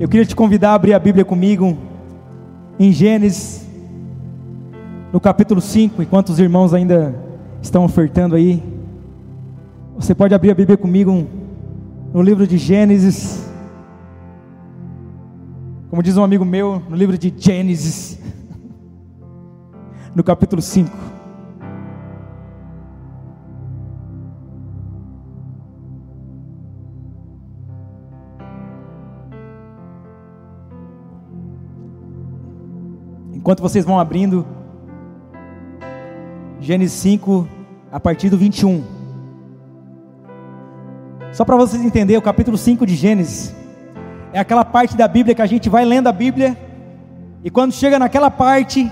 Eu queria te convidar a abrir a Bíblia comigo em Gênesis, no capítulo 5, enquanto os irmãos ainda estão ofertando aí. Você pode abrir a Bíblia comigo no livro de Gênesis. Como diz um amigo meu, no livro de Gênesis, no capítulo 5. Enquanto vocês vão abrindo, Gênesis 5, a partir do 21. Só para vocês entenderem, o capítulo 5 de Gênesis é aquela parte da Bíblia que a gente vai lendo a Bíblia e quando chega naquela parte,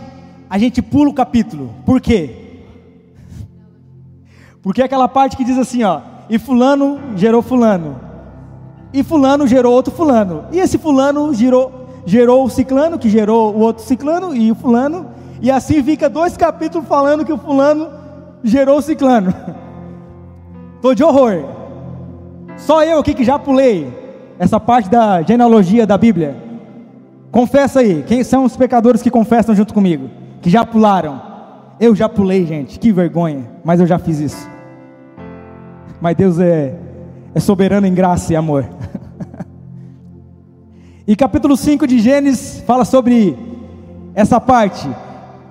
a gente pula o capítulo. Por quê? Porque é aquela parte que diz assim, ó, e fulano gerou fulano. E fulano gerou outro fulano. E esse fulano gerou gerou o ciclano, que gerou o outro ciclano e o fulano, e assim fica dois capítulos falando que o fulano gerou o ciclano. Tô de horror. Só eu aqui que já pulei essa parte da genealogia da Bíblia. Confessa aí, quem são os pecadores que confessam junto comigo? Que já pularam. Eu já pulei, gente, que vergonha, mas eu já fiz isso. Mas Deus é, é soberano em graça e amor. E capítulo 5 de Gênesis fala sobre essa parte,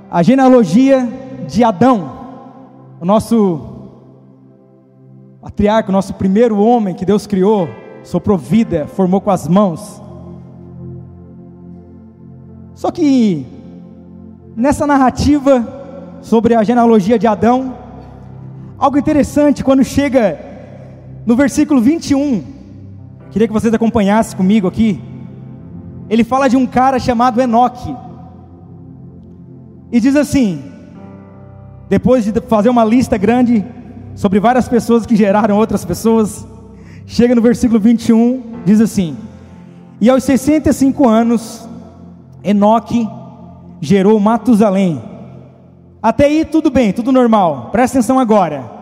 a genealogia de Adão, o nosso patriarca, o nosso primeiro homem que Deus criou, soprou vida, formou com as mãos. Só que nessa narrativa sobre a genealogia de Adão, algo interessante quando chega no versículo 21, queria que vocês acompanhassem comigo aqui ele fala de um cara chamado Enoque. E diz assim: depois de fazer uma lista grande sobre várias pessoas que geraram outras pessoas, chega no versículo 21, diz assim: E aos 65 anos, Enoque gerou Matusalém. Até aí tudo bem, tudo normal. Presta atenção agora.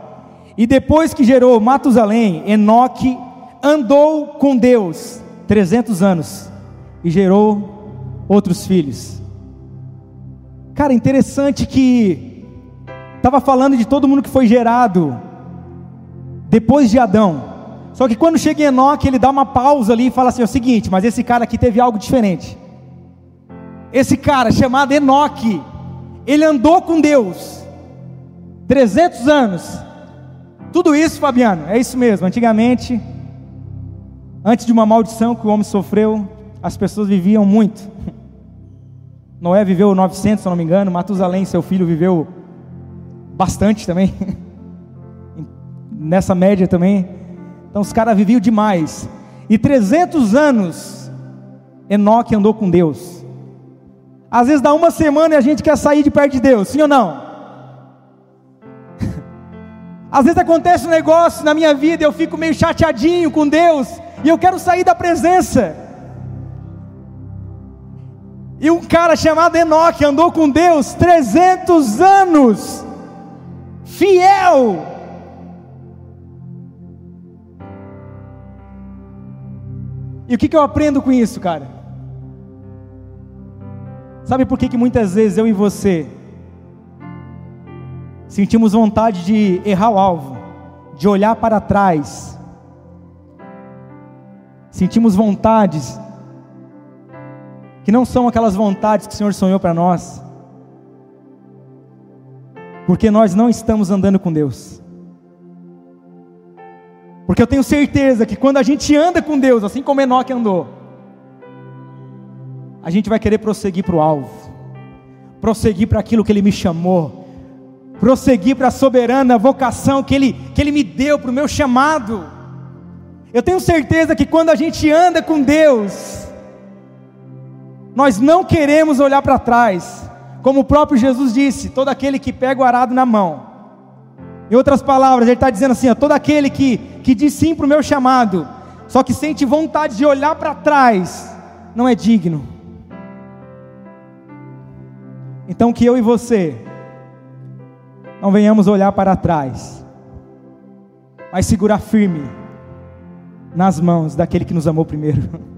E depois que gerou Matusalém, Enoque andou com Deus 300 anos e gerou outros filhos. Cara, interessante que estava falando de todo mundo que foi gerado depois de Adão. Só que quando chega em Enoque, ele dá uma pausa ali e fala assim: é o seguinte, mas esse cara aqui teve algo diferente. Esse cara chamado Enoque, ele andou com Deus 300 anos. Tudo isso, Fabiano, é isso mesmo. Antigamente, antes de uma maldição que o homem sofreu, as pessoas viviam muito. Noé viveu 900, se não me engano, Matusalém, seu filho, viveu bastante também. Nessa média também. Então os caras viviam demais. E 300 anos Enoque andou com Deus. Às vezes dá uma semana e a gente quer sair de perto de Deus, sim ou não? Às vezes acontece um negócio na minha vida, eu fico meio chateadinho com Deus e eu quero sair da presença. E um cara chamado Enoque andou com Deus 300 anos, fiel. E o que, que eu aprendo com isso, cara? Sabe por que, que muitas vezes eu e você sentimos vontade de errar o alvo, de olhar para trás, sentimos vontades que não são aquelas vontades que o Senhor sonhou para nós, porque nós não estamos andando com Deus. Porque eu tenho certeza que quando a gente anda com Deus, assim como Enoque andou, a gente vai querer prosseguir para o alvo, prosseguir para aquilo que Ele me chamou, prosseguir para a soberana vocação que Ele, que Ele me deu, para o meu chamado. Eu tenho certeza que quando a gente anda com Deus, nós não queremos olhar para trás, como o próprio Jesus disse: todo aquele que pega o arado na mão. Em outras palavras, ele está dizendo assim: ó, todo aquele que, que diz sim para o meu chamado, só que sente vontade de olhar para trás, não é digno. Então que eu e você não venhamos olhar para trás, mas segurar firme nas mãos daquele que nos amou primeiro.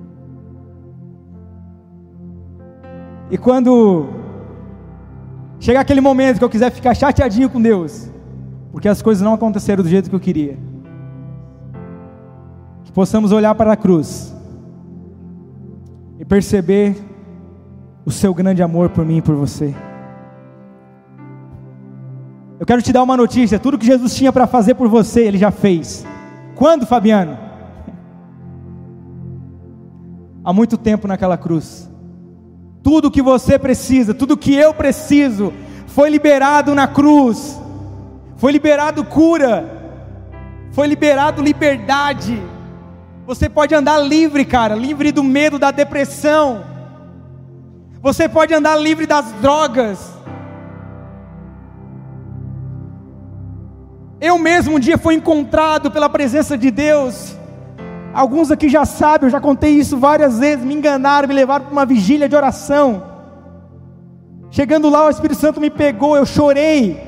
E quando chegar aquele momento que eu quiser ficar chateadinho com Deus, porque as coisas não aconteceram do jeito que eu queria, que possamos olhar para a cruz e perceber o seu grande amor por mim e por você. Eu quero te dar uma notícia: tudo que Jesus tinha para fazer por você, Ele já fez. Quando, Fabiano? Há muito tempo naquela cruz. Tudo que você precisa, tudo que eu preciso, foi liberado na cruz. Foi liberado cura. Foi liberado liberdade. Você pode andar livre, cara, livre do medo, da depressão. Você pode andar livre das drogas. Eu mesmo um dia fui encontrado pela presença de Deus. Alguns aqui já sabem, eu já contei isso várias vezes. Me enganaram, me levaram para uma vigília de oração. Chegando lá, o Espírito Santo me pegou, eu chorei.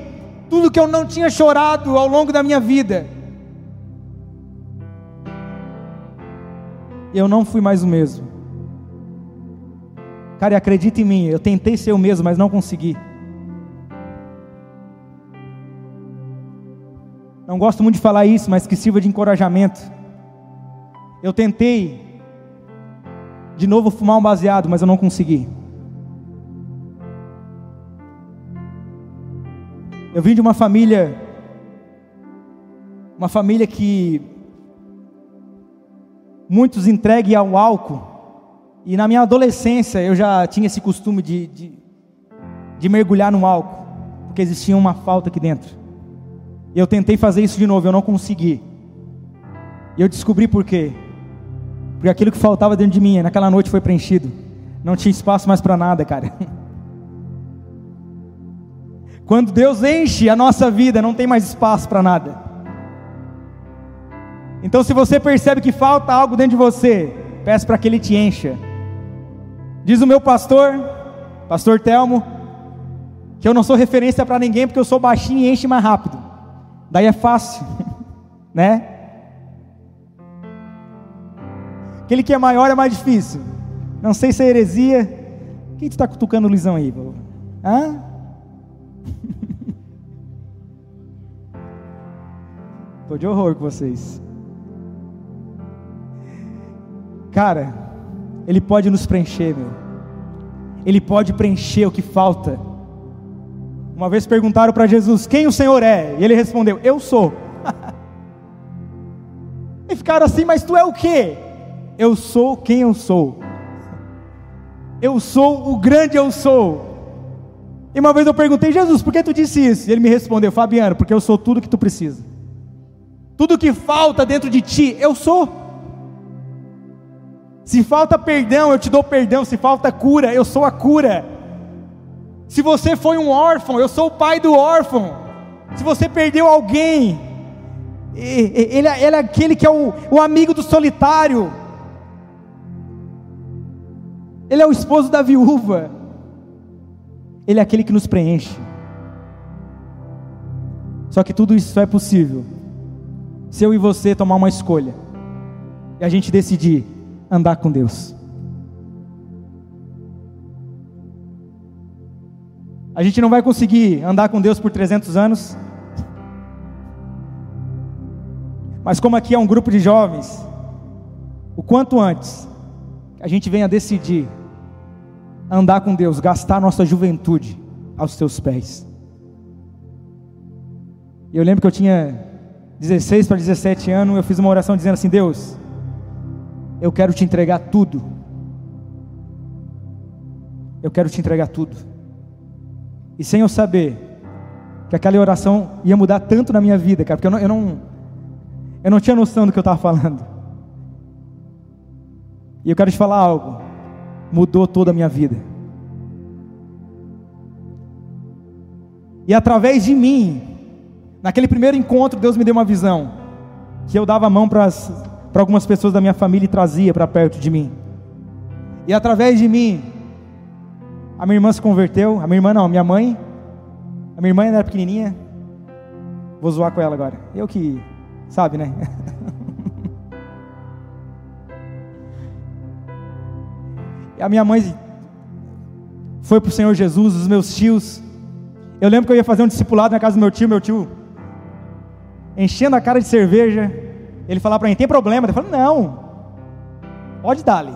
Tudo que eu não tinha chorado ao longo da minha vida. Eu não fui mais o mesmo. Cara, acredita em mim, eu tentei ser o mesmo, mas não consegui. Não gosto muito de falar isso, mas que sirva de encorajamento. Eu tentei de novo fumar um baseado, mas eu não consegui. Eu vim de uma família, uma família que muitos entreguem ao álcool, e na minha adolescência eu já tinha esse costume de, de, de mergulhar no álcool, porque existia uma falta aqui dentro. E eu tentei fazer isso de novo, eu não consegui. E eu descobri por quê. Porque aquilo que faltava dentro de mim, naquela noite foi preenchido. Não tinha espaço mais para nada, cara. Quando Deus enche a nossa vida, não tem mais espaço para nada. Então, se você percebe que falta algo dentro de você, peça para que Ele te encha. Diz o meu pastor, pastor Telmo, que eu não sou referência para ninguém porque eu sou baixinho e enche mais rápido. Daí é fácil, né? Aquele que é maior é mais difícil. Não sei se é heresia. Quem está cutucando o Lisão aí? Hã? Estou de horror com vocês. Cara, Ele pode nos preencher, meu. Ele pode preencher o que falta. Uma vez perguntaram para Jesus: Quem o Senhor é? E ele respondeu: Eu sou. e ficaram assim: Mas tu é o que? Eu sou quem eu sou. Eu sou o grande eu sou. E uma vez eu perguntei: Jesus, por que tu disse isso? E ele me respondeu: Fabiano, porque eu sou tudo que tu precisa. Tudo que falta dentro de ti, eu sou. Se falta perdão, eu te dou perdão. Se falta cura, eu sou a cura. Se você foi um órfão, eu sou o pai do órfão. Se você perdeu alguém, ele, é, ele é aquele que é o amigo do solitário. Ele é o esposo da viúva. Ele é aquele que nos preenche. Só que tudo isso só é possível se eu e você tomar uma escolha e a gente decidir andar com Deus. A gente não vai conseguir andar com Deus por 300 anos. Mas como aqui é um grupo de jovens, o quanto antes a gente venha decidir andar com Deus, gastar nossa juventude aos teus pés. Eu lembro que eu tinha 16 para 17 anos, eu fiz uma oração dizendo assim: Deus, eu quero te entregar tudo. Eu quero te entregar tudo. E sem eu saber que aquela oração ia mudar tanto na minha vida, cara, porque eu não, eu não, eu não tinha noção do que eu estava falando. E eu quero te falar algo, mudou toda a minha vida. E através de mim, naquele primeiro encontro, Deus me deu uma visão, que eu dava a mão para algumas pessoas da minha família e trazia para perto de mim. E através de mim, a minha irmã se converteu, a minha irmã não, minha mãe. A minha irmã era pequenininha. Vou zoar com ela agora. Eu que, sabe, né? a minha mãe foi para o Senhor Jesus, os meus tios. Eu lembro que eu ia fazer um discipulado na casa do meu tio, meu tio enchendo a cara de cerveja. Ele falava para mim: tem problema? Eu falei: não, pode dar-lhe,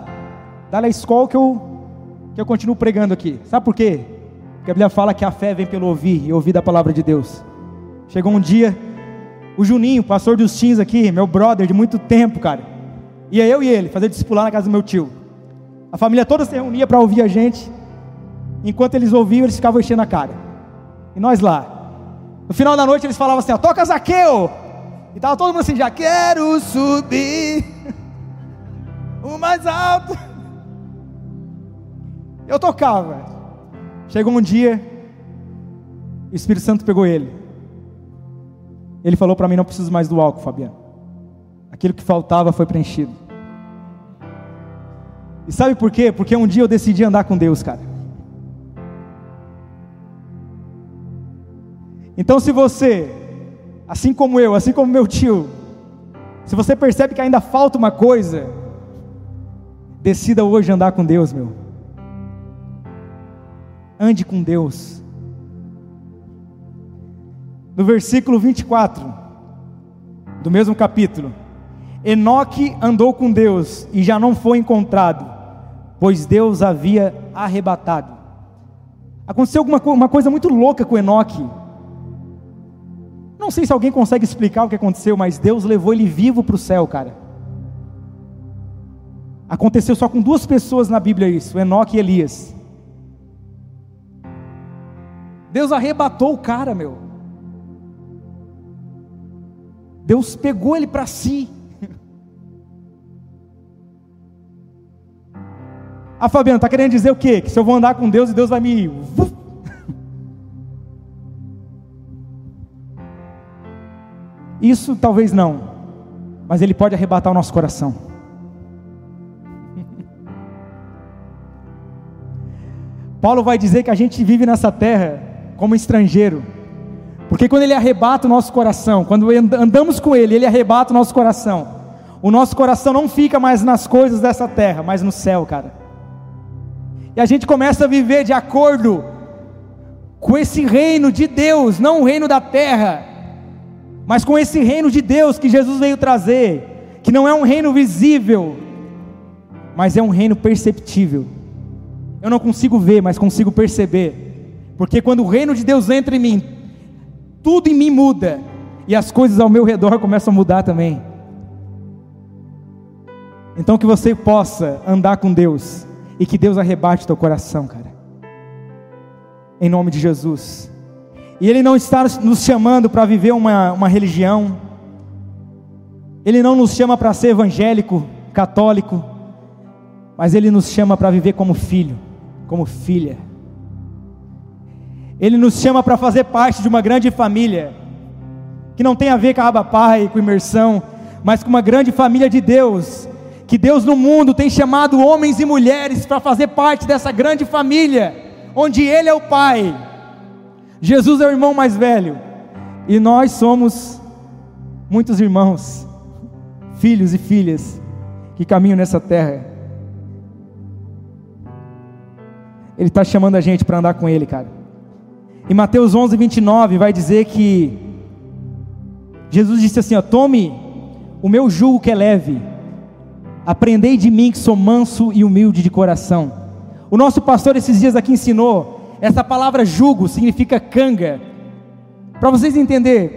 dá-lhe a escola que eu, que eu continuo pregando aqui. Sabe por quê? Porque a Bíblia fala que a fé vem pelo ouvir e ouvir da palavra de Deus. Chegou um dia, o Juninho, pastor dos teens aqui, meu brother de muito tempo, cara. Ia eu e ele fazer discipular na casa do meu tio. A família toda se reunia para ouvir a gente. Enquanto eles ouviam, eles ficavam enchendo a cara. E nós lá. No final da noite eles falavam assim: ó, toca Zaqueu. E tava todo mundo assim: já quero subir o mais alto. Eu tocava. Chegou um dia, o Espírito Santo pegou ele. Ele falou para mim: não preciso mais do álcool, Fabiano. Aquilo que faltava foi preenchido. E sabe por quê? Porque um dia eu decidi andar com Deus, cara. Então, se você, assim como eu, assim como meu tio, se você percebe que ainda falta uma coisa, decida hoje andar com Deus, meu. Ande com Deus. No versículo 24 do mesmo capítulo, Enoque andou com Deus e já não foi encontrado, pois Deus havia arrebatado. Aconteceu alguma uma coisa muito louca com Enoque. Não sei se alguém consegue explicar o que aconteceu, mas Deus levou ele vivo para o céu, cara. Aconteceu só com duas pessoas na Bíblia isso, Enoque e Elias. Deus arrebatou o cara, meu. Deus pegou ele para si. Ah, Fabiano, está querendo dizer o quê? Que se eu vou andar com Deus e Deus vai me. Isso talvez não, mas Ele pode arrebatar o nosso coração. Paulo vai dizer que a gente vive nessa terra como estrangeiro, porque quando Ele arrebata o nosso coração, quando andamos com Ele, Ele arrebata o nosso coração, o nosso coração não fica mais nas coisas dessa terra, mas no céu, cara. E a gente começa a viver de acordo com esse reino de Deus, não o reino da terra, mas com esse reino de Deus que Jesus veio trazer, que não é um reino visível, mas é um reino perceptível. Eu não consigo ver, mas consigo perceber, porque quando o reino de Deus entra em mim, tudo em mim muda, e as coisas ao meu redor começam a mudar também. Então que você possa andar com Deus e que Deus arrebate teu coração, cara. Em nome de Jesus. E Ele não está nos chamando para viver uma, uma religião. Ele não nos chama para ser evangélico, católico. Mas Ele nos chama para viver como filho, como filha. Ele nos chama para fazer parte de uma grande família. Que não tem a ver com a aba pai, com imersão. Mas com uma grande família de Deus que Deus no mundo tem chamado homens e mulheres para fazer parte dessa grande família, onde Ele é o Pai, Jesus é o irmão mais velho, e nós somos muitos irmãos, filhos e filhas, que caminham nessa terra. Ele está chamando a gente para andar com Ele, cara. Em Mateus 11, 29, vai dizer que Jesus disse assim: ó, Tome o meu jugo que é leve Aprendei de mim que sou manso e humilde de coração. O nosso pastor esses dias aqui ensinou, essa palavra jugo significa canga. Para vocês entenderem,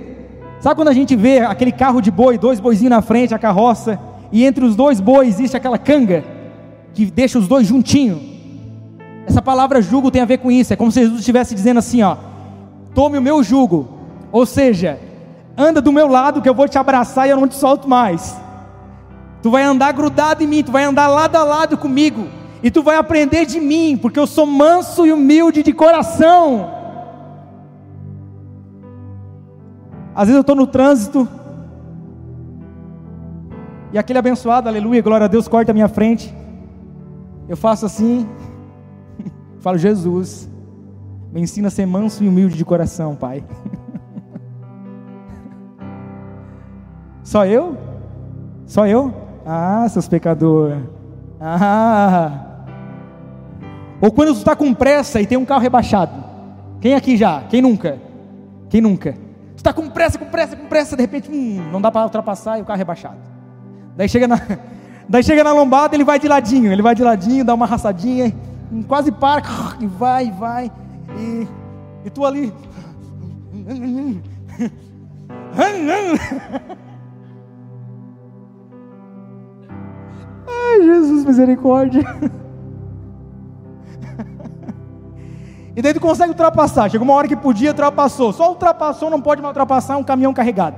sabe quando a gente vê aquele carro de boi, dois boizinhos na frente, a carroça, e entre os dois bois existe aquela canga que deixa os dois juntinhos? Essa palavra jugo tem a ver com isso, é como se Jesus estivesse dizendo assim, ó: Tome o meu jugo, ou seja, anda do meu lado que eu vou te abraçar e eu não te solto mais. Tu vai andar grudado em mim, tu vai andar lado a lado comigo, e tu vai aprender de mim, porque eu sou manso e humilde de coração. Às vezes eu estou no trânsito, e aquele abençoado, aleluia, glória a Deus, corta a minha frente. Eu faço assim, falo, Jesus, me ensina a ser manso e humilde de coração, Pai. Só eu? Só eu? Ah, seus pecadores. Ah. Ou quando tu está com pressa e tem um carro rebaixado. Quem aqui já? Quem nunca? Quem nunca? Tu está com pressa, com pressa, com pressa, de repente, hum, não dá para ultrapassar e o carro é rebaixado. Daí chega na, daí chega na lombada, ele vai de ladinho, ele vai de ladinho, dá uma raçadinha, quase para, e vai, e vai, e, e tu ali. Ai, Jesus, misericórdia. E daí tu consegue ultrapassar. Chegou uma hora que podia, ultrapassou. Só ultrapassou, não pode mais ultrapassar um caminhão carregado.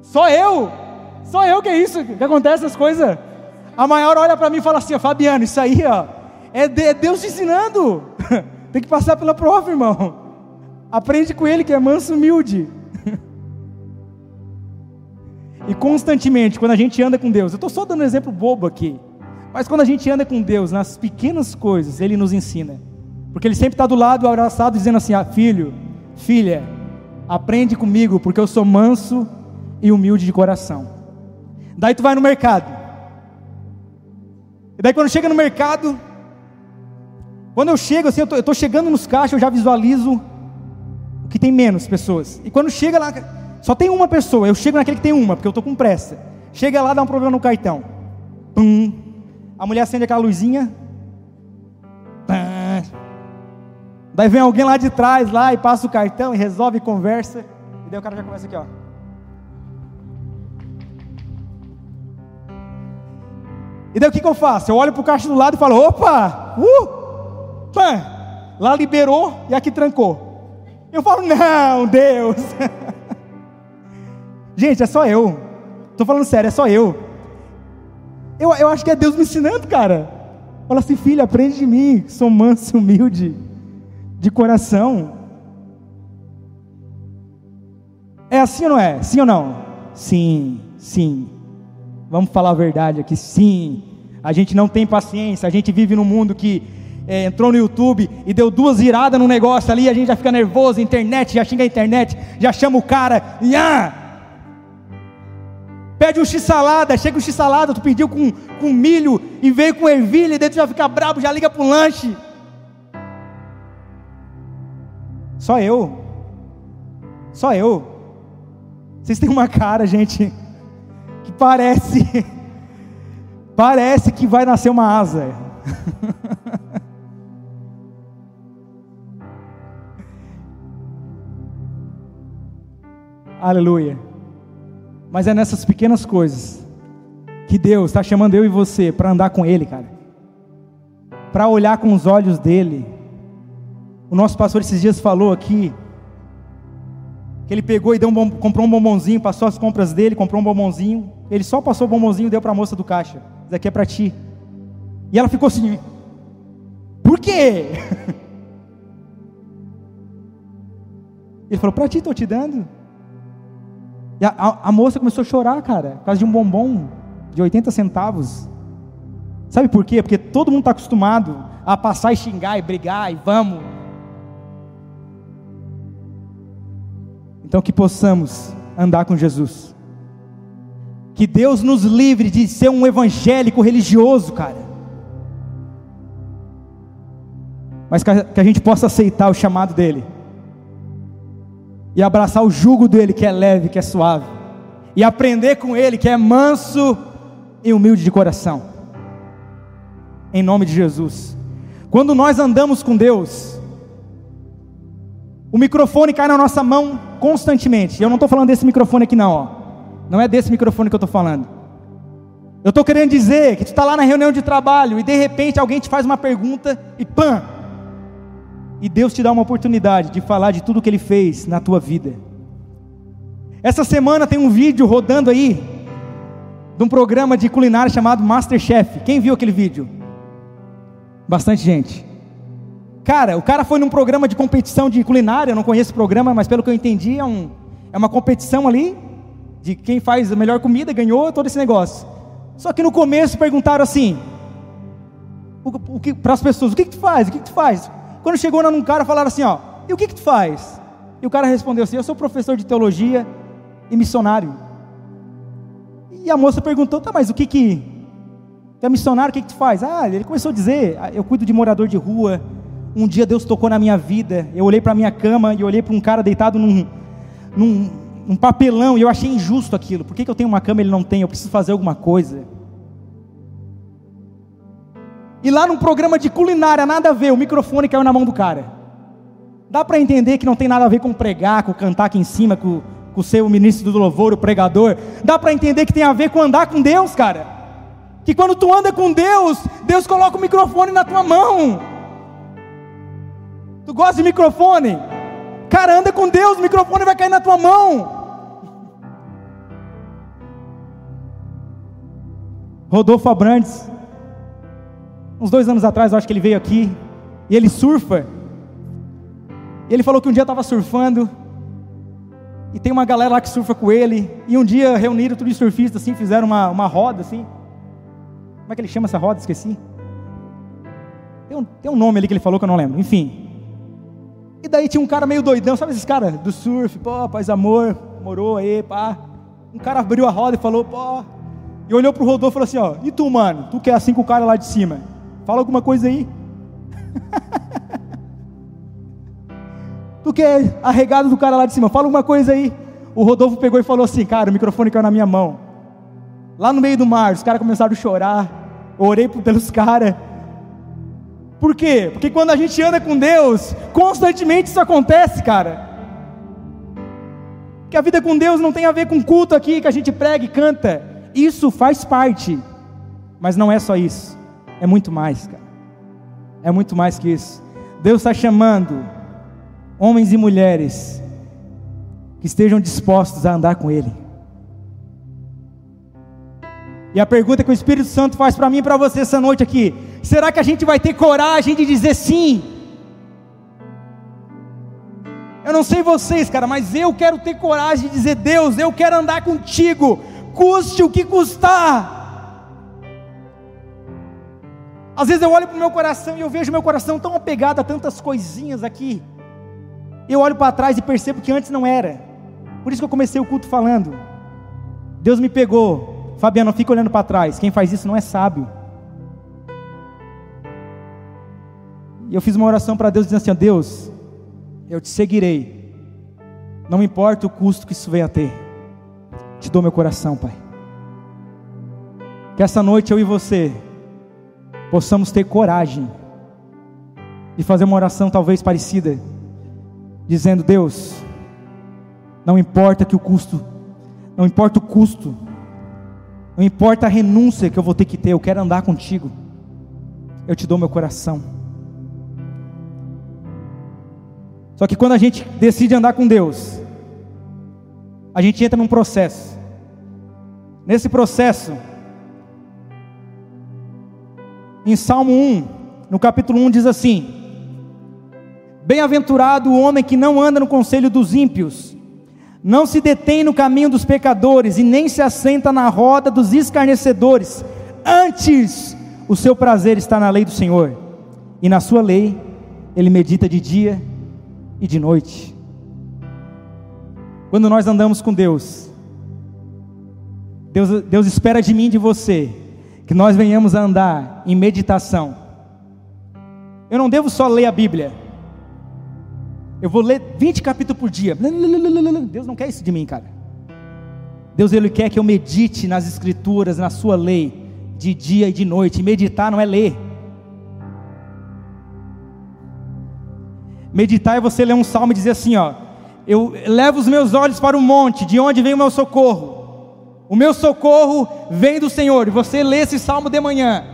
Só eu? Só eu que é isso? Que acontece essas coisas? A maior olha para mim e fala assim, Fabiano, isso aí, ó, é, é Deus te ensinando. Tem que passar pela prova, irmão. Aprende com ele que é manso humilde. E constantemente, quando a gente anda com Deus, eu estou só dando um exemplo bobo aqui, mas quando a gente anda com Deus nas pequenas coisas, Ele nos ensina. Porque Ele sempre está do lado, abraçado, dizendo assim: ah, Filho, filha, aprende comigo, porque eu sou manso e humilde de coração. Daí tu vai no mercado. E daí quando chega no mercado, quando eu chego assim, eu estou chegando nos caixas, eu já visualizo o que tem menos pessoas. E quando chega lá, só tem uma pessoa, eu chego naquele que tem uma, porque eu estou com pressa. Chega lá, dá um problema no cartão. Pum. A mulher acende aquela luzinha. Daí vem alguém lá de trás lá e passa o cartão e resolve conversa. E daí o cara já começa aqui, ó. E daí o que, que eu faço? Eu olho para o caixa do lado e falo: opa! Uh! Pã, lá liberou e aqui trancou. Eu falo: não, Deus! Gente, é só eu. Estou falando sério, é só eu. eu. Eu acho que é Deus me ensinando, cara. Fala assim, filho, aprende de mim, sou manso e humilde de coração. É assim ou não é? Sim ou não? Sim, sim. Vamos falar a verdade aqui, sim. A gente não tem paciência, a gente vive num mundo que é, entrou no YouTube e deu duas viradas no negócio ali, a gente já fica nervoso, internet, já xinga a internet, já chama o cara, e ah! Pede um x-salada, chega um x-salada, tu pediu com, com milho e veio com ervilha, e tu já fica brabo, já liga pro lanche. Só eu. Só eu. Vocês têm uma cara, gente, que parece. Parece que vai nascer uma asa. Aleluia. Mas é nessas pequenas coisas que Deus está chamando eu e você para andar com Ele, cara. Para olhar com os olhos dele. O nosso pastor esses dias falou aqui que ele pegou e deu um comprou um bombonzinho, passou as compras dele, comprou um bombonzinho. Ele só passou o bombonzinho e deu para a moça do caixa. Isso aqui é para ti. E ela ficou assim: Por quê? Ele falou: Para ti estou te dando. E a, a, a, moça começou a chorar, cara, por causa de um bombom de 80 centavos. Sabe por quê? Porque todo mundo está acostumado a passar e xingar e brigar e vamos. Então que possamos andar com Jesus. Que Deus nos livre de ser um evangélico religioso, cara. Mas que a, gente possa aceitar o chamado dele. E abraçar o jugo dele, que é leve, que é suave. E aprender com ele, que é manso e humilde de coração. Em nome de Jesus. Quando nós andamos com Deus, o microfone cai na nossa mão constantemente. Eu não estou falando desse microfone aqui, não. Ó. Não é desse microfone que eu estou falando. Eu estou querendo dizer que tu está lá na reunião de trabalho e de repente alguém te faz uma pergunta e pã! E Deus te dá uma oportunidade de falar de tudo que Ele fez na tua vida. Essa semana tem um vídeo rodando aí de um programa de culinária chamado Masterchef. Quem viu aquele vídeo? Bastante gente. Cara, o cara foi num programa de competição de culinária, eu não conheço o programa, mas pelo que eu entendi, é, um, é uma competição ali, de quem faz a melhor comida, ganhou todo esse negócio. Só que no começo perguntaram assim, para as pessoas, o que, que tu faz? O que, que tu faz? Quando chegou num cara, falaram assim, ó, e o que, que tu faz? E o cara respondeu assim, eu sou professor de teologia e missionário. E a moça perguntou, tá, mas o que que, Tu é missionário, o que, que tu faz? Ah, ele começou a dizer: ah, eu cuido de morador de rua. Um dia Deus tocou na minha vida. Eu olhei para minha cama e olhei para um cara deitado num, num, num, papelão e eu achei injusto aquilo. Por que, que eu tenho uma cama e ele não tem? Eu preciso fazer alguma coisa. E lá num programa de culinária, nada a ver, o microfone caiu na mão do cara. Dá para entender que não tem nada a ver com pregar, com cantar aqui em cima, com, com ser o ministro do louvor, o pregador. Dá para entender que tem a ver com andar com Deus, cara. Que quando tu anda com Deus, Deus coloca o microfone na tua mão. Tu gosta de microfone? Cara, anda com Deus, o microfone vai cair na tua mão. Rodolfo Abrantes, uns dois anos atrás, eu acho que ele veio aqui, e ele surfa. E ele falou que um dia estava surfando, e tem uma galera lá que surfa com ele, e um dia reuniram todos os surfistas assim, fizeram uma, uma roda assim. Como é que ele chama essa roda? Esqueci. Tem um, tem um nome ali que ele falou que eu não lembro, enfim. E daí tinha um cara meio doidão, sabe esses caras do surf, pô, paz amor, morou aí, pá. Um cara abriu a roda e falou, pô, e olhou pro Rodolfo e falou assim, ó, e tu, mano, tu que é assim com o cara lá de cima? Fala alguma coisa aí. tu que é arregado do cara lá de cima, fala alguma coisa aí. O Rodolfo pegou e falou assim, cara, o microfone caiu na minha mão. Lá no meio do mar, os caras começaram a chorar. Eu orei pelos caras. Por quê? Porque quando a gente anda com Deus, constantemente isso acontece, cara. Que a vida com Deus não tem a ver com culto aqui que a gente prega e canta. Isso faz parte. Mas não é só isso é muito mais, cara. É muito mais que isso. Deus está chamando homens e mulheres que estejam dispostos a andar com Ele. E a pergunta que o Espírito Santo faz para mim e para você essa noite aqui: será que a gente vai ter coragem de dizer sim? Eu não sei vocês, cara, mas eu quero ter coragem de dizer: Deus, eu quero andar contigo, custe o que custar. Às vezes eu olho para o meu coração e eu vejo meu coração tão apegado a tantas coisinhas aqui. Eu olho para trás e percebo que antes não era. Por isso que eu comecei o culto falando. Deus me pegou. Fabiano, fica olhando para trás. Quem faz isso não é sábio. E eu fiz uma oração para Deus dizendo assim: Deus, eu te seguirei. Não importa o custo que isso venha a ter. Te dou meu coração, Pai. Que essa noite eu e você possamos ter coragem de fazer uma oração talvez parecida, dizendo: Deus, não importa que o custo, não importa o custo, não importa a renúncia que eu vou ter que ter, eu quero andar contigo, eu te dou meu coração. Só que quando a gente decide andar com Deus, a gente entra num processo. Nesse processo, em Salmo 1, no capítulo 1, diz assim: Bem-aventurado o homem que não anda no conselho dos ímpios, não se detém no caminho dos pecadores e nem se assenta na roda dos escarnecedores. Antes, o seu prazer está na lei do Senhor, e na sua lei ele medita de dia e de noite. Quando nós andamos com Deus, Deus, Deus espera de mim e de você que nós venhamos a andar em meditação. Eu não devo só ler a Bíblia. Eu vou ler 20 capítulos por dia. Deus não quer isso de mim, cara. Deus ele quer que eu medite nas escrituras, na sua lei, de dia e de noite. meditar não é ler. Meditar é você ler um salmo e dizer assim, ó: Eu levo os meus olhos para o monte, de onde vem o meu socorro? O meu socorro vem do Senhor. E você lê esse salmo de manhã.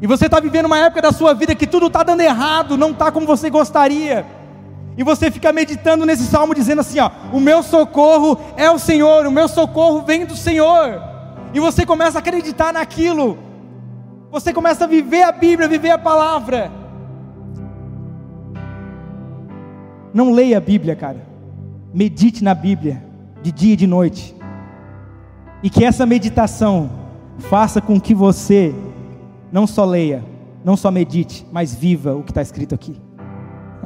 E você está vivendo uma época da sua vida que tudo está dando errado, não está como você gostaria. E você fica meditando nesse salmo dizendo assim: ó, o meu socorro é o Senhor, o meu socorro vem do Senhor. E você começa a acreditar naquilo. Você começa a viver a Bíblia, viver a palavra. Não leia a Bíblia, cara. Medite na Bíblia, de dia e de noite. E que essa meditação faça com que você não só leia, não só medite, mas viva o que está escrito aqui.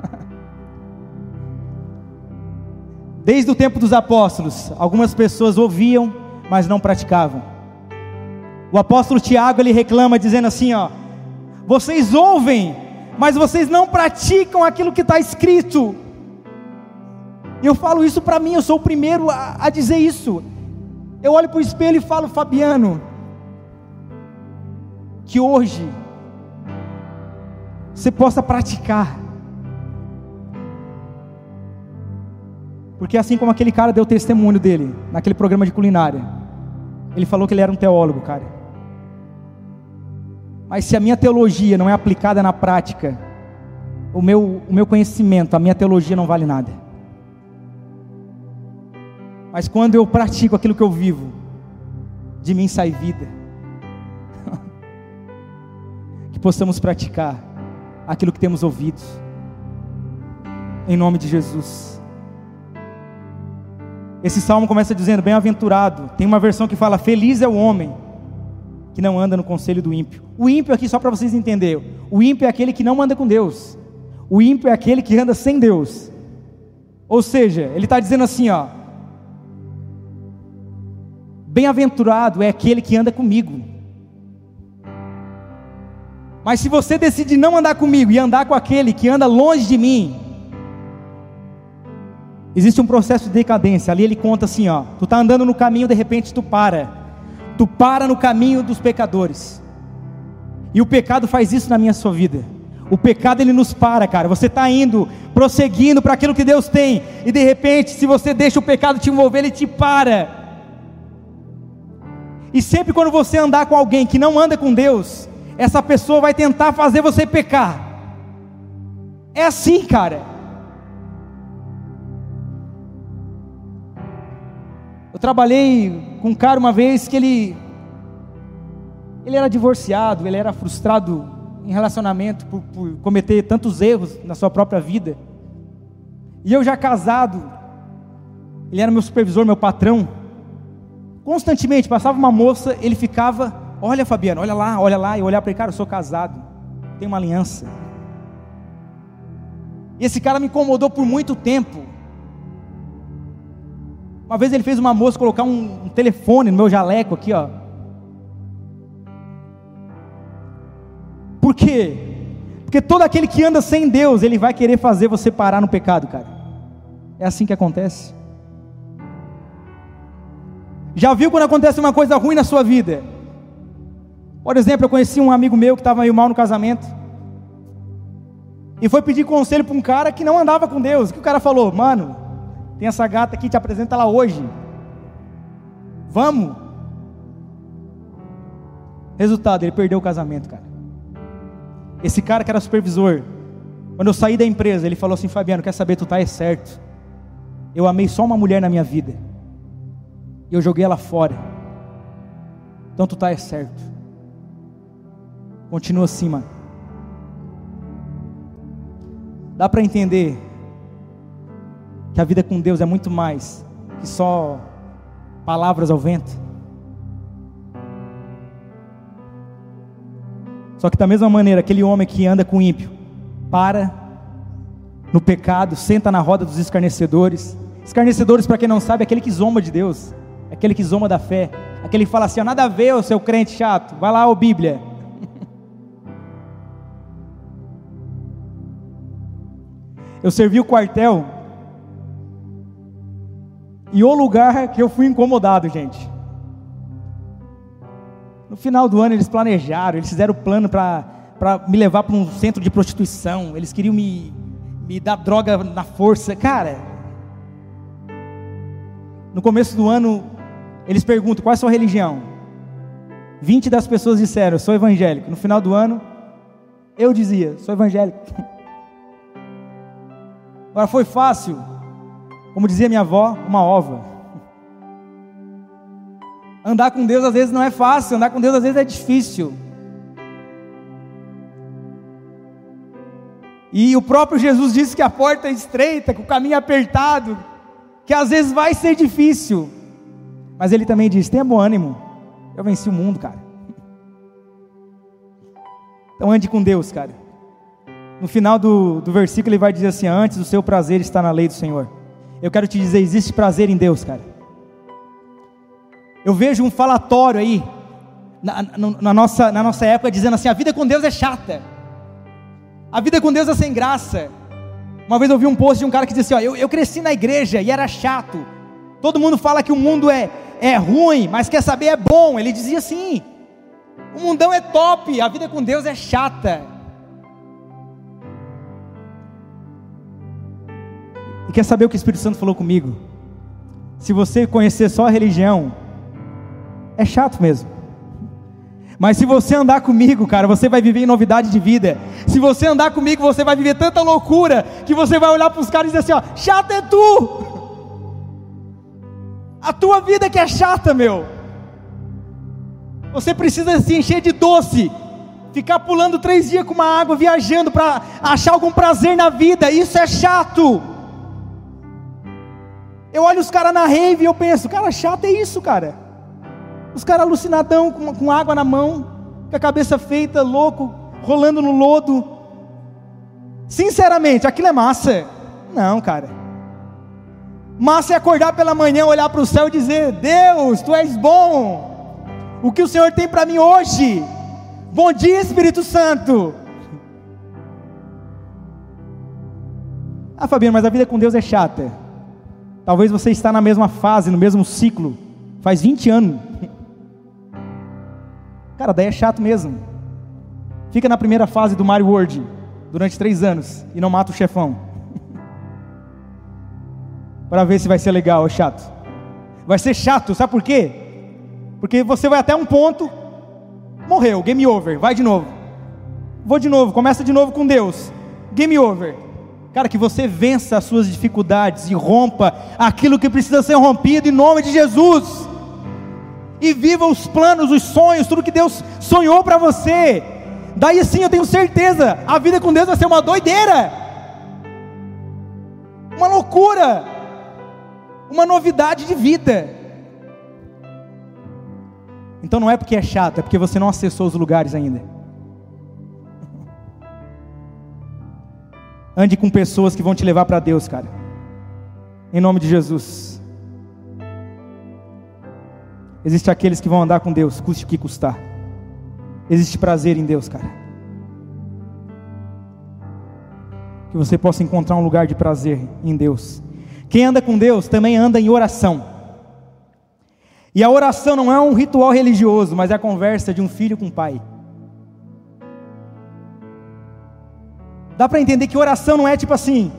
Desde o tempo dos apóstolos, algumas pessoas ouviam, mas não praticavam. O apóstolo Tiago ele reclama dizendo assim, ó: Vocês ouvem, mas vocês não praticam aquilo que está escrito. Eu falo isso para mim, eu sou o primeiro a, a dizer isso. Eu olho para o espelho e falo, Fabiano, que hoje você possa praticar. Porque assim como aquele cara deu testemunho dele naquele programa de culinária, ele falou que ele era um teólogo, cara. Mas se a minha teologia não é aplicada na prática, o meu, o meu conhecimento, a minha teologia não vale nada. Mas quando eu pratico aquilo que eu vivo, de mim sai vida. que possamos praticar aquilo que temos ouvido. Em nome de Jesus. Esse salmo começa dizendo: Bem-aventurado. Tem uma versão que fala: Feliz é o homem que não anda no conselho do ímpio. O ímpio aqui, só para vocês entenderem: o ímpio é aquele que não anda com Deus. O ímpio é aquele que anda sem Deus. Ou seja, ele está dizendo assim: ó. Bem-aventurado é aquele que anda comigo. Mas se você decide não andar comigo e andar com aquele que anda longe de mim, existe um processo de decadência. Ali ele conta assim, ó, tu tá andando no caminho, de repente tu para. Tu para no caminho dos pecadores. E o pecado faz isso na minha sua vida. O pecado ele nos para, cara. Você está indo, prosseguindo para aquilo que Deus tem, e de repente, se você deixa o pecado te envolver, ele te para. E sempre quando você andar com alguém que não anda com Deus, essa pessoa vai tentar fazer você pecar. É assim, cara. Eu trabalhei com um cara uma vez que ele ele era divorciado, ele era frustrado em relacionamento por, por cometer tantos erros na sua própria vida. E eu já casado, ele era meu supervisor, meu patrão. Constantemente passava uma moça, ele ficava Olha, Fabiano, olha lá, olha lá. E olhar para ele, cara, eu sou casado, tenho uma aliança. E esse cara me incomodou por muito tempo. Uma vez ele fez uma moça colocar um, um telefone no meu jaleco aqui, ó. Por quê? Porque todo aquele que anda sem Deus, ele vai querer fazer você parar no pecado, cara. É assim que acontece. Já viu quando acontece uma coisa ruim na sua vida? Por exemplo, eu conheci um amigo meu que estava meio mal no casamento. E foi pedir conselho para um cara que não andava com Deus. Que o cara falou? Mano, tem essa gata aqui, te apresenta ela hoje. Vamos. Resultado, ele perdeu o casamento, cara. Esse cara que era supervisor, quando eu saí da empresa, ele falou assim: Fabiano, quer saber, tu tá é certo. Eu amei só uma mulher na minha vida. E eu joguei ela fora. Tu tá é certo. Continua assim, mano. Dá para entender que a vida com Deus é muito mais que só palavras ao vento. Só que da mesma maneira, aquele homem que anda com ímpio, para no pecado, senta na roda dos escarnecedores. Escarnecedores, para quem não sabe, é aquele que zomba de Deus, aquele que zomba da fé, aquele que fala assim: nada a ver, o seu crente chato, vai lá, ô Bíblia. Eu servi o quartel. E o lugar que eu fui incomodado, gente. No final do ano eles planejaram, eles fizeram o plano para me levar para um centro de prostituição. Eles queriam me, me dar droga na força. Cara, no começo do ano, eles perguntam qual é a sua religião. 20 das pessoas disseram, sou evangélico. No final do ano, eu dizia, sou evangélico. Agora foi fácil, como dizia minha avó, uma ova. Andar com Deus às vezes não é fácil, andar com Deus às vezes é difícil. E o próprio Jesus disse que a porta é estreita, que o caminho é apertado, que às vezes vai ser difícil. Mas ele também disse: tenha bom ânimo, eu venci o mundo, cara. Então ande com Deus, cara. No final do, do versículo ele vai dizer assim: Antes o seu prazer está na lei do Senhor. Eu quero te dizer: existe prazer em Deus, cara. Eu vejo um falatório aí, na, na, na, nossa, na nossa época dizendo assim: a vida com Deus é chata, a vida com Deus é sem graça. Uma vez eu vi um post de um cara que disse assim: ó, eu, eu cresci na igreja e era chato. Todo mundo fala que o mundo é, é ruim, mas quer saber é bom. Ele dizia assim: o mundão é top, a vida com Deus é chata. E quer saber o que o Espírito Santo falou comigo? Se você conhecer só a religião, é chato mesmo. Mas se você andar comigo, cara, você vai viver em novidade de vida. Se você andar comigo, você vai viver tanta loucura que você vai olhar para os caras e dizer assim: ó, chato é tu. A tua vida que é chata, meu. Você precisa se encher de doce, ficar pulando três dias com uma água, viajando para achar algum prazer na vida. Isso é chato. Eu olho os caras na rave e eu penso, cara, chato é isso, cara. Os caras alucinadão, com, com água na mão, com a cabeça feita, louco, rolando no lodo. Sinceramente, aquilo é massa? Não, cara. Massa é acordar pela manhã, olhar para o céu e dizer: Deus, tu és bom. O que o Senhor tem para mim hoje? Bom dia, Espírito Santo. Ah, Fabiano, mas a vida com Deus é chata. Talvez você está na mesma fase, no mesmo ciclo, faz 20 anos. Cara, daí é chato mesmo. Fica na primeira fase do Mario World durante três anos e não mata o chefão. Para ver se vai ser legal ou chato. Vai ser chato, sabe por quê? Porque você vai até um ponto, morreu, game over, vai de novo. Vou de novo, começa de novo com Deus. Game over. Cara, que você vença as suas dificuldades e rompa aquilo que precisa ser rompido em nome de Jesus e viva os planos, os sonhos, tudo que Deus sonhou para você. Daí sim eu tenho certeza, a vida com Deus vai ser uma doideira, uma loucura, uma novidade de vida. Então não é porque é chato, é porque você não acessou os lugares ainda. Ande com pessoas que vão te levar para Deus, cara. Em nome de Jesus. Existem aqueles que vão andar com Deus, custe o que custar. Existe prazer em Deus, cara. Que você possa encontrar um lugar de prazer em Deus. Quem anda com Deus também anda em oração. E a oração não é um ritual religioso, mas é a conversa de um filho com o pai. Dá para entender que oração não é tipo assim.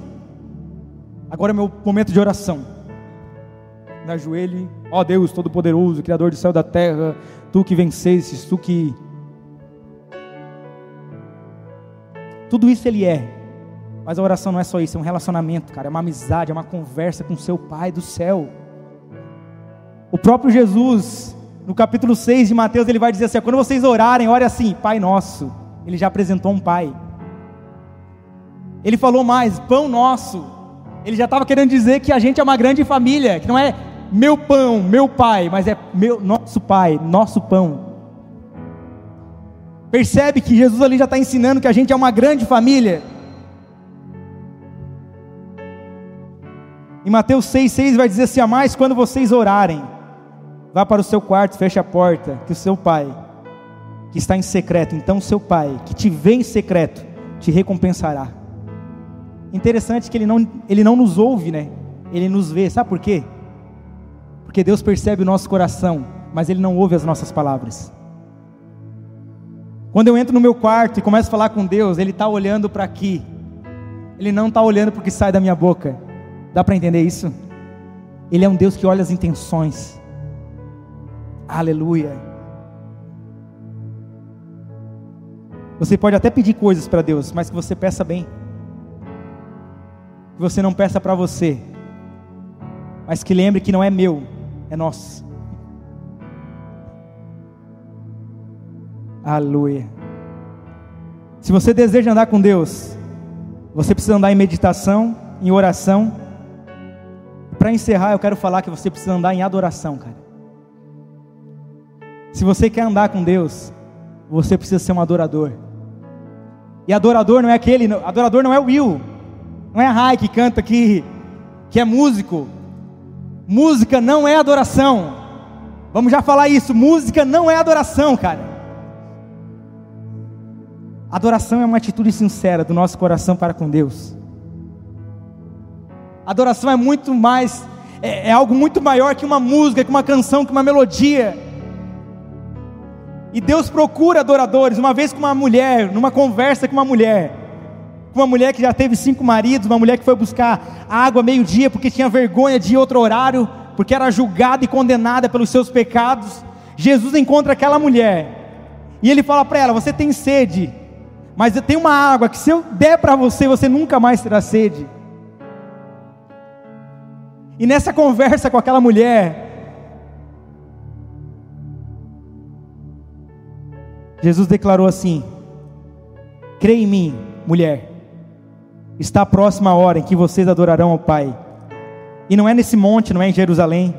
Agora é meu momento de oração na joelho, ó Deus Todo-Poderoso, Criador do céu e da terra, tu que vencesses, tu que. Tudo isso ele é, mas a oração não é só isso, é um relacionamento, cara, é uma amizade, é uma conversa com seu Pai do céu. O próprio Jesus, no capítulo 6 de Mateus, ele vai dizer assim: quando vocês orarem, ore assim, Pai nosso. Ele já apresentou um Pai. Ele falou mais, pão nosso. Ele já estava querendo dizer que a gente é uma grande família, que não é meu pão, meu pai, mas é meu, nosso pai, nosso pão. Percebe que Jesus ali já está ensinando que a gente é uma grande família. Em Mateus 6,6 vai dizer assim: a mais quando vocês orarem, vá para o seu quarto, feche a porta, que o seu pai, que está em secreto, então o seu pai, que te vê em secreto, te recompensará. Interessante que ele não, ele não nos ouve, né? Ele nos vê, sabe por quê? Porque Deus percebe o nosso coração, mas Ele não ouve as nossas palavras. Quando eu entro no meu quarto e começo a falar com Deus, Ele está olhando para aqui, Ele não está olhando para o que sai da minha boca. Dá para entender isso? Ele é um Deus que olha as intenções. Aleluia. Você pode até pedir coisas para Deus, mas que você peça bem. Que você não peça para você, mas que lembre que não é meu, é nosso. Aleluia. Se você deseja andar com Deus, você precisa andar em meditação, em oração. Para encerrar, eu quero falar que você precisa andar em adoração, cara. Se você quer andar com Deus, você precisa ser um adorador. E adorador não é aquele, adorador não é o Will, não é a Rai que canta aqui, que é músico, Música não é adoração. Vamos já falar isso. Música não é adoração, cara. Adoração é uma atitude sincera do nosso coração para com Deus. Adoração é muito mais, é, é algo muito maior que uma música, que uma canção, que uma melodia. E Deus procura adoradores. Uma vez com uma mulher, numa conversa com uma mulher, com uma mulher que já teve cinco maridos, uma mulher que foi buscar água meio-dia porque tinha vergonha de ir outro horário, porque era julgada e condenada pelos seus pecados. Jesus encontra aquela mulher e ele fala para ela: Você tem sede, mas eu tenho uma água que se eu der para você, você nunca mais terá sede. E nessa conversa com aquela mulher, Jesus declarou assim: Crê em mim, mulher, está próxima a hora em que vocês adorarão ao Pai. E não é nesse monte, não é em Jerusalém.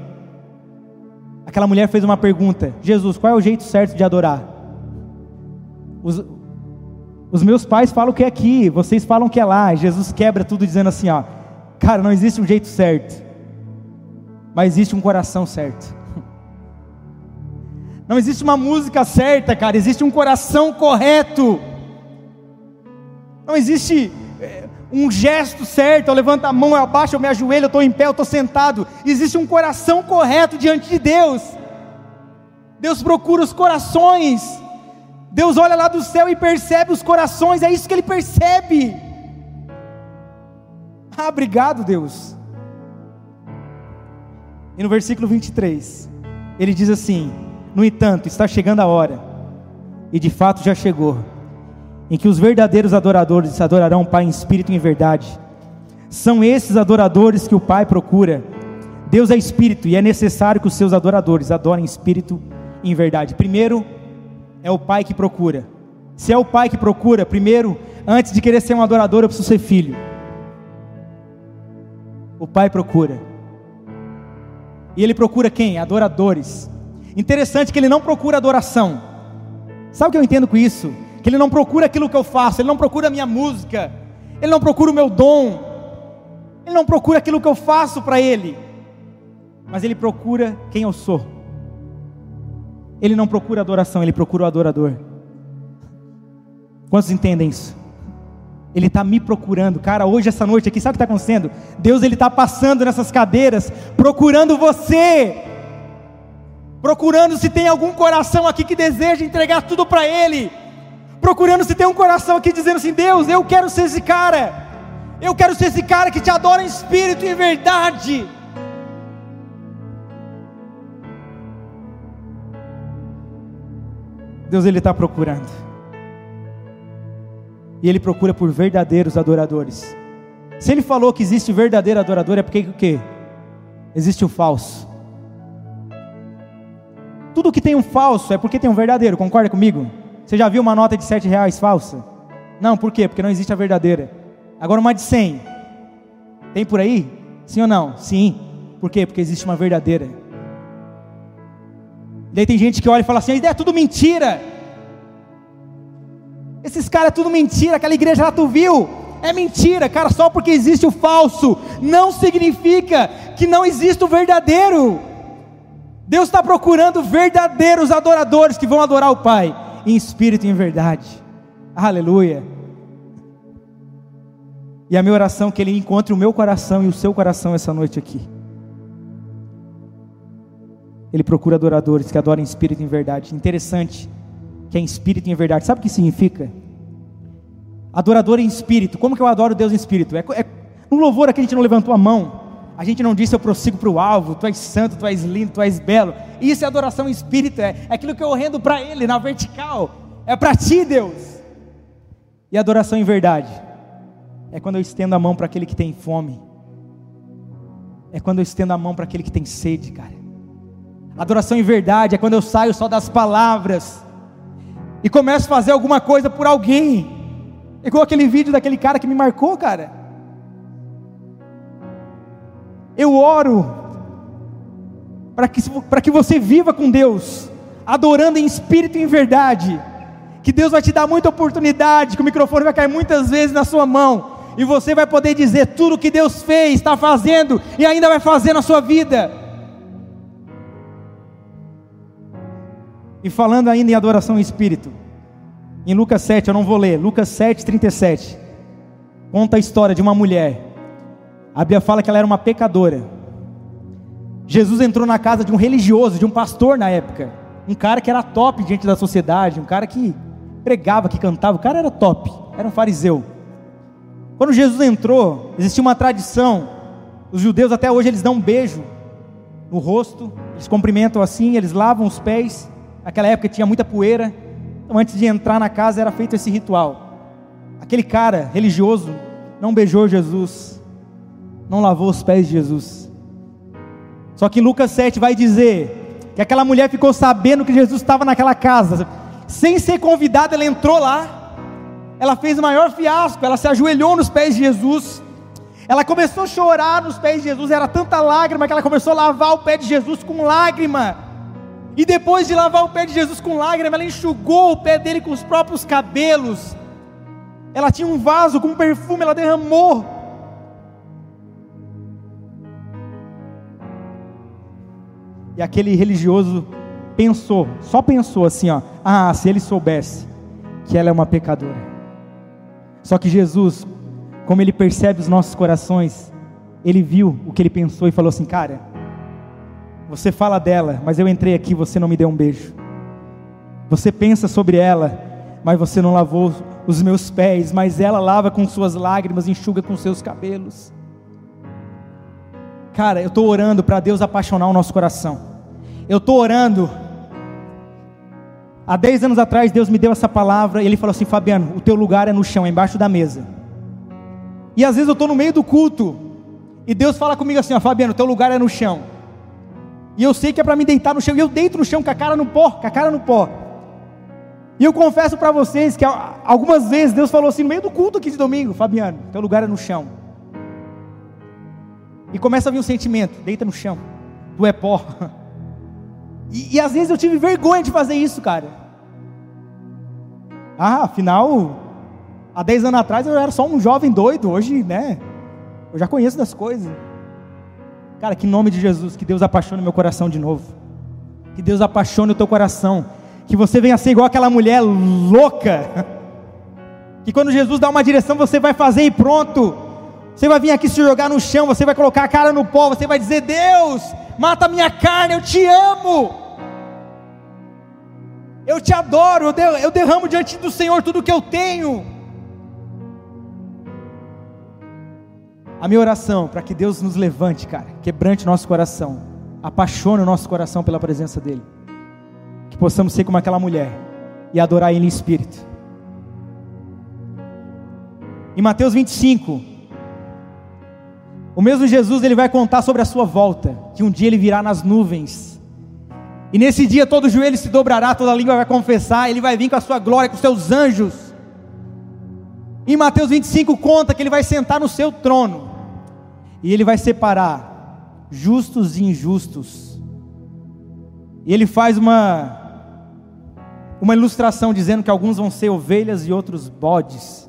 Aquela mulher fez uma pergunta: Jesus, qual é o jeito certo de adorar? Os, os meus pais falam que é aqui, vocês falam que é lá. Jesus quebra tudo dizendo assim: ó, cara, não existe um jeito certo mas existe um coração certo. Não existe uma música certa, cara, existe um coração correto. Não existe é, um gesto certo, eu levanto a mão, eu abaixo, eu me ajoelho, eu estou em pé, eu estou sentado. Existe um coração correto diante de Deus. Deus procura os corações. Deus olha lá do céu e percebe os corações, é isso que Ele percebe. Ah, obrigado, Deus. E no versículo 23, ele diz assim: No entanto, está chegando a hora, e de fato já chegou, em que os verdadeiros adoradores adorarão o Pai em espírito e em verdade. São esses adoradores que o Pai procura. Deus é espírito e é necessário que os seus adoradores adorem em espírito e em verdade. Primeiro, é o Pai que procura. Se é o Pai que procura, primeiro, antes de querer ser um adorador, eu preciso ser filho. O Pai procura. E ele procura quem? Adoradores. Interessante que ele não procura adoração. Sabe o que eu entendo com isso? Que ele não procura aquilo que eu faço, ele não procura a minha música, ele não procura o meu dom, ele não procura aquilo que eu faço para ele, mas ele procura quem eu sou. Ele não procura adoração, ele procura o adorador. Quantos entendem isso? Ele está me procurando, cara. Hoje, essa noite aqui, sabe o que está acontecendo? Deus ele está passando nessas cadeiras, procurando você, procurando se tem algum coração aqui que deseja entregar tudo para Ele, procurando se tem um coração aqui dizendo assim: Deus, eu quero ser esse cara, eu quero ser esse cara que te adora em espírito e em verdade. Deus ele está procurando. E ele procura por verdadeiros adoradores. Se ele falou que existe verdadeiro adorador, é porque o quê? Existe o falso. Tudo que tem um falso é porque tem um verdadeiro, concorda comigo? Você já viu uma nota de sete reais falsa? Não, por quê? Porque não existe a verdadeira. Agora uma de cem. Tem por aí? Sim ou não? Sim. Por quê? Porque existe uma verdadeira. Daí tem gente que olha e fala assim: é tudo mentira. Esses caras é tudo mentira, aquela igreja lá tu viu? É mentira, cara, só porque existe o falso, não significa que não existe o verdadeiro. Deus está procurando verdadeiros adoradores que vão adorar o Pai, em espírito e em verdade. Aleluia. E a minha oração é que Ele encontre o meu coração e o seu coração essa noite aqui. Ele procura adoradores que adoram em espírito e em verdade. Interessante que é em espírito e em verdade. Sabe o que significa? Adorador em espírito. Como que eu adoro Deus em espírito? É, é, no louvor aqui a gente não levantou a mão. A gente não disse eu prossigo para o alvo, tu és santo, tu és lindo, tu és belo. Isso é adoração em espírito, é, é aquilo que eu rendo para Ele na vertical. É para ti, Deus. E adoração em verdade é quando eu estendo a mão para aquele que tem fome. É quando eu estendo a mão para aquele que tem sede, cara. Adoração em verdade é quando eu saio só das palavras e começo a fazer alguma coisa por alguém. Igual aquele vídeo daquele cara que me marcou, cara. Eu oro para que, para que você viva com Deus, adorando em espírito e em verdade. Que Deus vai te dar muita oportunidade, que o microfone vai cair muitas vezes na sua mão, e você vai poder dizer tudo o que Deus fez, está fazendo e ainda vai fazer na sua vida. E falando ainda em adoração em espírito, em Lucas 7, eu não vou ler, Lucas 7, 37, conta a história de uma mulher. A Bíblia fala que ela era uma pecadora. Jesus entrou na casa de um religioso, de um pastor na época, um cara que era top diante da sociedade, um cara que pregava, que cantava, o cara era top, era um fariseu. Quando Jesus entrou, existia uma tradição, os judeus até hoje eles dão um beijo no rosto, eles cumprimentam assim, eles lavam os pés, naquela época tinha muita poeira, então antes de entrar na casa era feito esse ritual. Aquele cara religioso não beijou Jesus, não lavou os pés de Jesus. Só que Lucas 7 vai dizer que aquela mulher ficou sabendo que Jesus estava naquela casa, sem ser convidada, ela entrou lá, ela fez o maior fiasco, ela se ajoelhou nos pés de Jesus, ela começou a chorar nos pés de Jesus, era tanta lágrima que ela começou a lavar o pé de Jesus com lágrima. E depois de lavar o pé de Jesus com lágrima, ela enxugou o pé dele com os próprios cabelos. Ela tinha um vaso com perfume, ela derramou. E aquele religioso pensou, só pensou assim, ó: "Ah, se ele soubesse que ela é uma pecadora". Só que Jesus, como ele percebe os nossos corações, ele viu o que ele pensou e falou assim: "Cara, você fala dela, mas eu entrei aqui, você não me deu um beijo. Você pensa sobre ela, mas você não lavou os meus pés, mas ela lava com suas lágrimas, enxuga com seus cabelos. Cara, eu estou orando para Deus apaixonar o nosso coração. Eu estou orando. Há 10 anos atrás, Deus me deu essa palavra e Ele falou assim: Fabiano, o teu lugar é no chão, é embaixo da mesa. E às vezes eu estou no meio do culto e Deus fala comigo assim: ó, Fabiano, o teu lugar é no chão. E eu sei que é para me deitar no chão, e eu deito no chão com a cara no pó, com a cara no pó. E eu confesso para vocês que algumas vezes Deus falou assim no meio do culto aqui de domingo: Fabiano, teu lugar é no chão. E começa a vir um sentimento: deita no chão, tu é pó. E, e às vezes eu tive vergonha de fazer isso, cara. Ah, afinal, há 10 anos atrás eu era só um jovem doido, hoje, né? Eu já conheço das coisas. Cara, que nome de Jesus, que Deus apaixone meu coração de novo. Que Deus apaixone o teu coração. Que você venha ser igual aquela mulher louca. Que quando Jesus dá uma direção, você vai fazer e pronto. Você vai vir aqui se jogar no chão, você vai colocar a cara no pó, você vai dizer: Deus, mata minha carne, eu te amo. Eu te adoro, eu derramo diante do Senhor tudo que eu tenho. A minha oração para que Deus nos levante, cara, quebrante nosso coração, apaixone o nosso coração pela presença dEle, que possamos ser como aquela mulher e adorar Ele em espírito. Em Mateus 25, o mesmo Jesus ele vai contar sobre a sua volta, que um dia ele virá nas nuvens e nesse dia todo joelho se dobrará, toda língua vai confessar, ele vai vir com a sua glória, com os seus anjos. Em Mateus 25 conta que ele vai sentar no seu trono. E ele vai separar justos e injustos. E ele faz uma uma ilustração dizendo que alguns vão ser ovelhas e outros bodes.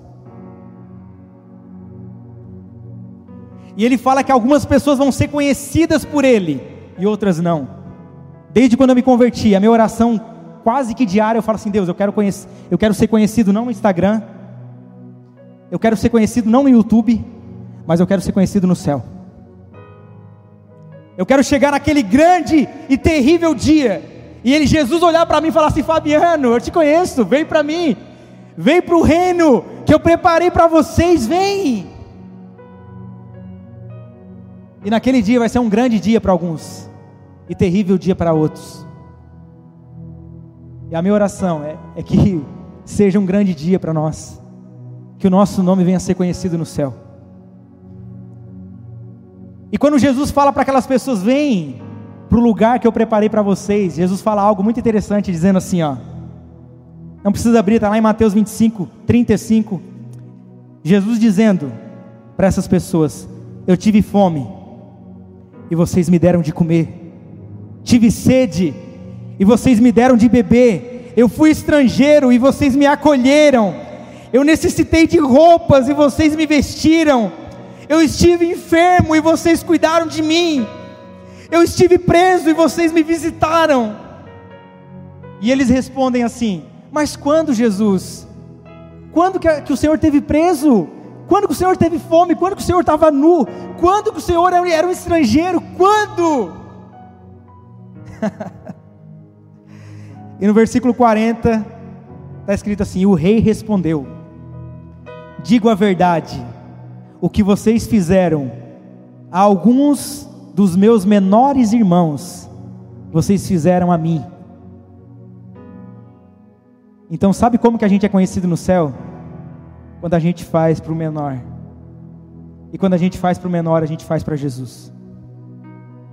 E ele fala que algumas pessoas vão ser conhecidas por ele e outras não. Desde quando eu me converti, a minha oração quase que diária, eu falo assim: Deus, eu quero, conhecer, eu quero ser conhecido não no Instagram, eu quero ser conhecido não no YouTube, mas eu quero ser conhecido no céu. Eu quero chegar naquele grande e terrível dia, e ele, Jesus, olhar para mim e falar assim: Fabiano, eu te conheço, vem para mim, vem para o reino que eu preparei para vocês, vem. E naquele dia vai ser um grande dia para alguns e terrível dia para outros. E a minha oração é, é que seja um grande dia para nós, que o nosso nome venha a ser conhecido no céu. E quando Jesus fala para aquelas pessoas, vem para o lugar que eu preparei para vocês, Jesus fala algo muito interessante, dizendo assim: ó, não precisa abrir, está lá em Mateus 25, 35. Jesus dizendo para essas pessoas: Eu tive fome e vocês me deram de comer. Tive sede e vocês me deram de beber, eu fui estrangeiro e vocês me acolheram, eu necessitei de roupas e vocês me vestiram, eu estive enfermo e vocês cuidaram de mim, eu estive preso e vocês me visitaram. E eles respondem assim: Mas quando, Jesus? Quando que, que o Senhor teve preso? Quando que o Senhor teve fome? Quando que o Senhor estava nu? Quando que o Senhor era um estrangeiro? Quando? e no versículo 40 está escrito assim: O rei respondeu: Digo a verdade, o que vocês fizeram a alguns dos meus menores irmãos, vocês fizeram a mim. Então, sabe como que a gente é conhecido no céu? Quando a gente faz para o menor. E quando a gente faz para o menor, a gente faz para Jesus.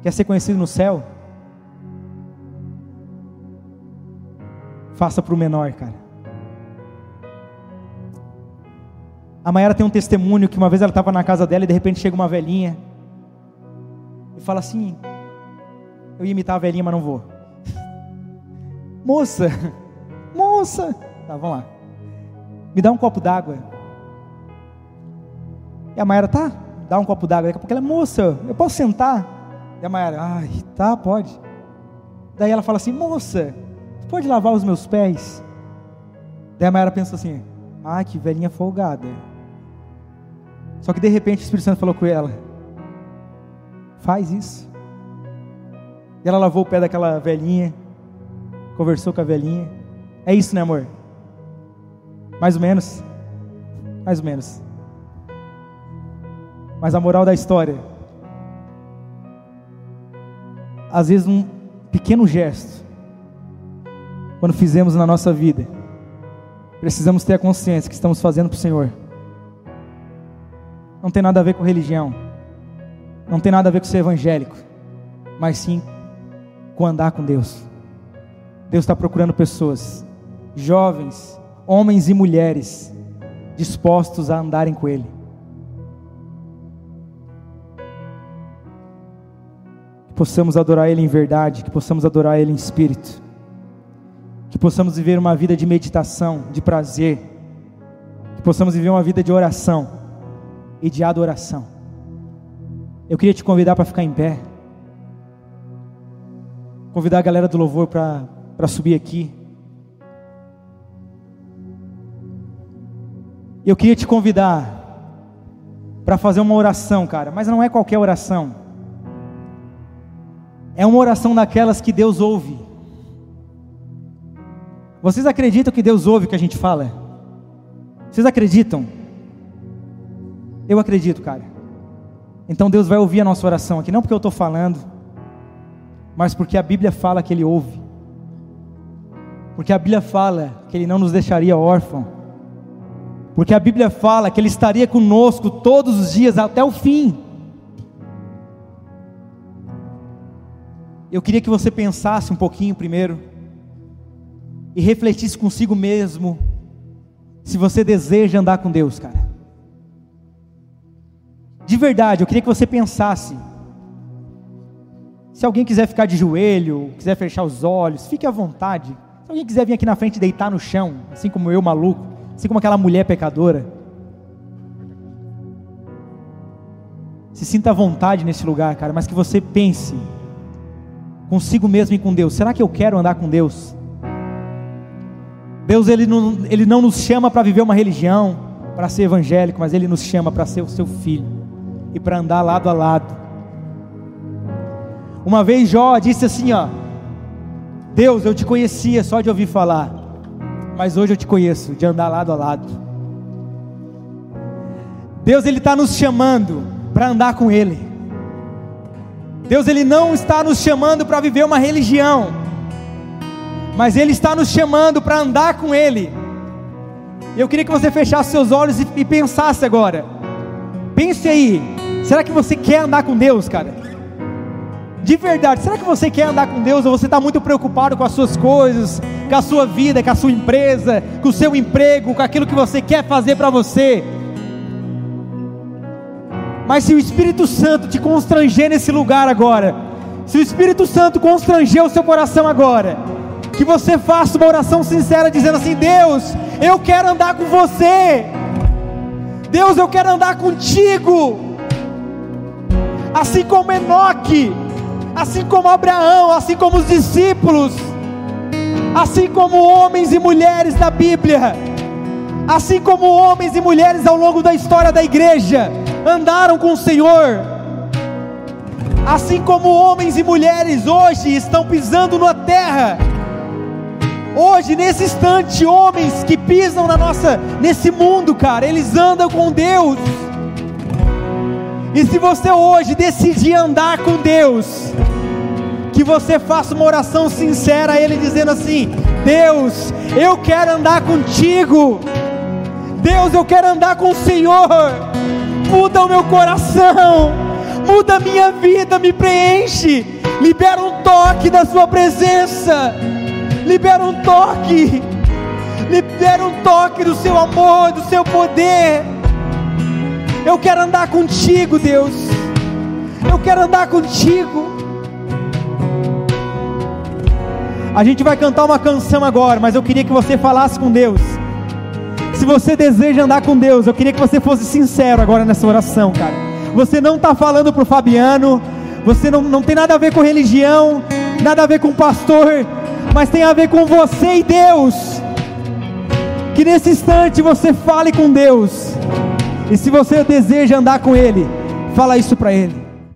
Quer ser conhecido no céu? Faça para o menor, cara. A Mayara tem um testemunho que uma vez ela estava na casa dela e de repente chega uma velhinha e fala assim: Eu ia imitar a velhinha, mas não vou. Moça, moça, tá, vamos lá. Me dá um copo d'água. E a Mayara, tá, dá um copo d'água. Daqui a pouco ela, moça, eu posso sentar? E a Mayara, ai, tá, pode. Daí ela fala assim: Moça, pode lavar os meus pés? Daí a Mayara pensa assim: Ah, que velhinha folgada. Só que de repente o Espírito Santo falou com ela: Faz isso. E ela lavou o pé daquela velhinha, conversou com a velhinha. É isso, né, amor? Mais ou menos. Mais ou menos. Mas a moral da história. Às vezes um pequeno gesto quando fizemos na nossa vida, precisamos ter a consciência que estamos fazendo para o Senhor. Não tem nada a ver com religião, não tem nada a ver com ser evangélico, mas sim com andar com Deus. Deus está procurando pessoas, jovens, homens e mulheres, dispostos a andarem com Ele. Que possamos adorar Ele em verdade, que possamos adorar Ele em espírito. Que possamos viver uma vida de meditação, de prazer, que possamos viver uma vida de oração e de adoração. Eu queria te convidar para ficar em pé, convidar a galera do louvor para subir aqui. Eu queria te convidar para fazer uma oração, cara, mas não é qualquer oração. É uma oração daquelas que Deus ouve. Vocês acreditam que Deus ouve o que a gente fala? Vocês acreditam? Eu acredito, cara. Então Deus vai ouvir a nossa oração aqui, não porque eu estou falando, mas porque a Bíblia fala que Ele ouve. Porque a Bíblia fala que Ele não nos deixaria órfão. Porque a Bíblia fala que Ele estaria conosco todos os dias até o fim. Eu queria que você pensasse um pouquinho primeiro e refletisse consigo mesmo se você deseja andar com Deus, cara. De verdade, eu queria que você pensasse. Se alguém quiser ficar de joelho, quiser fechar os olhos, fique à vontade. Se alguém quiser vir aqui na frente deitar no chão, assim como eu, maluco, assim como aquela mulher pecadora. Se sinta à vontade nesse lugar, cara, mas que você pense consigo mesmo e com Deus. Será que eu quero andar com Deus? Deus ele não, ele não nos chama para viver uma religião, para ser evangélico, mas Ele nos chama para ser o seu filho e para andar lado a lado. Uma vez Jó disse assim: ó, Deus, eu te conhecia só de ouvir falar, mas hoje eu te conheço de andar lado a lado. Deus ele está nos chamando para andar com Ele. Deus ele não está nos chamando para viver uma religião mas Ele está nos chamando para andar com Ele. Eu queria que você fechasse seus olhos e, e pensasse agora. Pense aí, será que você quer andar com Deus, cara? De verdade, será que você quer andar com Deus ou você está muito preocupado com as suas coisas, com a sua vida, com a sua empresa, com o seu emprego, com aquilo que você quer fazer para você? Mas se o Espírito Santo te constranger nesse lugar agora, se o Espírito Santo constranger o seu coração agora, que você faça uma oração sincera dizendo assim: Deus, eu quero andar com você. Deus, eu quero andar contigo. Assim como Enoque, assim como Abraão, assim como os discípulos. Assim como homens e mulheres da Bíblia, assim como homens e mulheres ao longo da história da igreja andaram com o Senhor, assim como homens e mulheres hoje estão pisando na terra, hoje nesse instante, homens que pisam na nossa nesse mundo, cara, eles andam com Deus. E se você hoje decidir andar com Deus, que você faça uma oração sincera a Ele, dizendo assim: Deus, eu quero andar contigo. Deus, eu quero andar com o Senhor. Muda o meu coração, muda a minha vida, me preenche. Libera um toque da Sua presença. Libera um toque. Libera um toque do Seu amor, do Seu poder. Eu quero andar contigo, Deus. Eu quero andar contigo. A gente vai cantar uma canção agora, mas eu queria que você falasse com Deus. Se você deseja andar com Deus, eu queria que você fosse sincero agora nessa oração, cara. Você não está falando para o Fabiano, você não, não tem nada a ver com religião, nada a ver com pastor, mas tem a ver com você e Deus. Que nesse instante você fale com Deus. E se você deseja andar com Ele, fala isso para Ele.